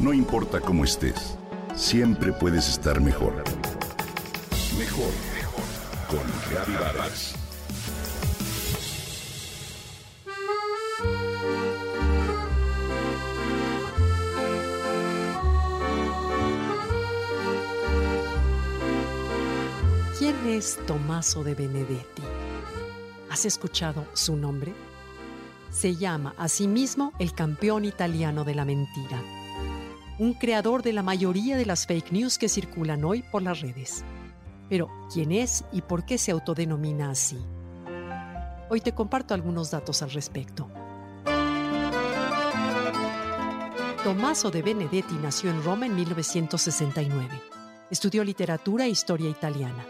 No importa cómo estés, siempre puedes estar mejor. Mejor, mejor. Con Reavivadas. ¿Quién es Tommaso de Benedetti? ¿Has escuchado su nombre? Se llama a sí mismo el campeón italiano de la mentira, un creador de la mayoría de las fake news que circulan hoy por las redes. Pero, ¿quién es y por qué se autodenomina así? Hoy te comparto algunos datos al respecto. Tommaso de Benedetti nació en Roma en 1969. Estudió literatura e historia italiana.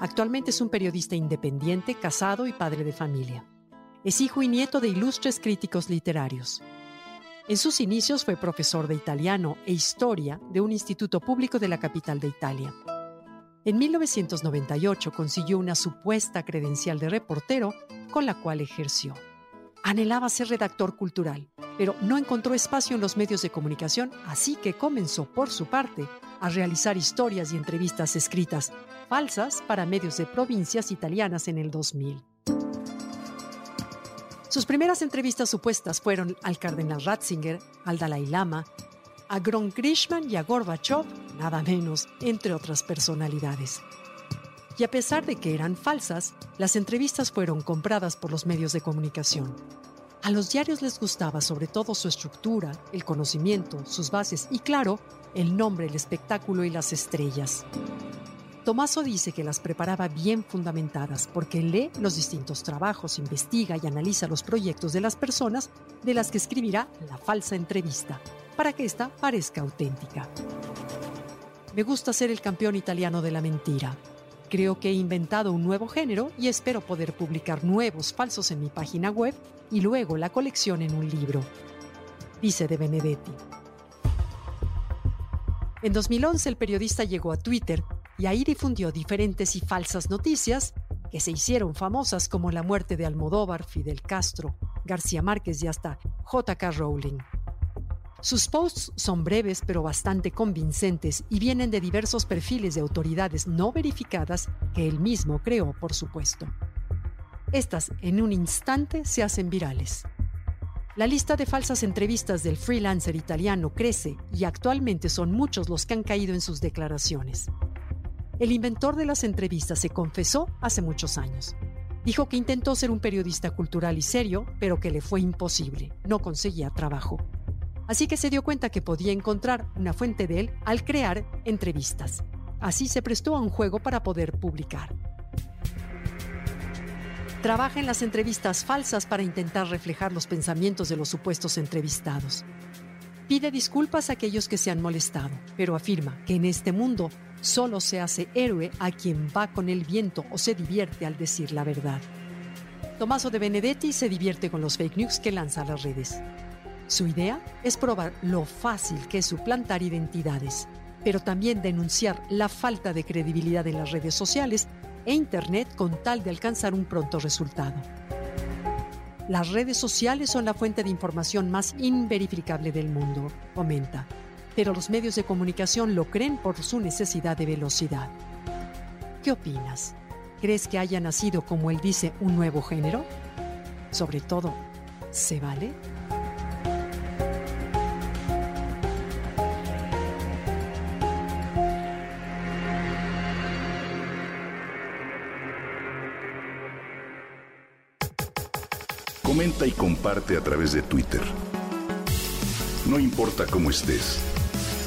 Actualmente es un periodista independiente, casado y padre de familia. Es hijo y nieto de ilustres críticos literarios. En sus inicios fue profesor de italiano e historia de un instituto público de la capital de Italia. En 1998 consiguió una supuesta credencial de reportero con la cual ejerció. Anhelaba ser redactor cultural, pero no encontró espacio en los medios de comunicación, así que comenzó por su parte a realizar historias y entrevistas escritas falsas para medios de provincias italianas en el 2000. Sus primeras entrevistas supuestas fueron al cardenal Ratzinger, al Dalai Lama, a Gron Grishman y a Gorbachev, nada menos, entre otras personalidades. Y a pesar de que eran falsas, las entrevistas fueron compradas por los medios de comunicación. A los diarios les gustaba sobre todo su estructura, el conocimiento, sus bases y, claro, el nombre, el espectáculo y las estrellas. Tomaso dice que las preparaba bien fundamentadas porque lee los distintos trabajos, investiga y analiza los proyectos de las personas de las que escribirá la falsa entrevista, para que ésta parezca auténtica. Me gusta ser el campeón italiano de la mentira. Creo que he inventado un nuevo género y espero poder publicar nuevos falsos en mi página web y luego la colección en un libro. Dice de Benedetti. En 2011 el periodista llegó a Twitter y ahí difundió diferentes y falsas noticias que se hicieron famosas como la muerte de Almodóvar, Fidel Castro, García Márquez y hasta J.K. Rowling. Sus posts son breves pero bastante convincentes y vienen de diversos perfiles de autoridades no verificadas que él mismo creó, por supuesto. Estas en un instante se hacen virales. La lista de falsas entrevistas del freelancer italiano crece y actualmente son muchos los que han caído en sus declaraciones. El inventor de las entrevistas se confesó hace muchos años. Dijo que intentó ser un periodista cultural y serio, pero que le fue imposible, no conseguía trabajo. Así que se dio cuenta que podía encontrar una fuente de él al crear entrevistas. Así se prestó a un juego para poder publicar. Trabaja en las entrevistas falsas para intentar reflejar los pensamientos de los supuestos entrevistados. Pide disculpas a aquellos que se han molestado, pero afirma que en este mundo solo se hace héroe a quien va con el viento o se divierte al decir la verdad. Tommaso de Benedetti se divierte con los fake news que lanza a las redes. Su idea es probar lo fácil que es suplantar identidades, pero también denunciar la falta de credibilidad en las redes sociales e Internet con tal de alcanzar un pronto resultado. Las redes sociales son la fuente de información más inverificable del mundo, comenta, pero los medios de comunicación lo creen por su necesidad de velocidad. ¿Qué opinas? ¿Crees que haya nacido, como él dice, un nuevo género? Sobre todo, ¿se vale? Comenta y comparte a través de Twitter. No importa cómo estés,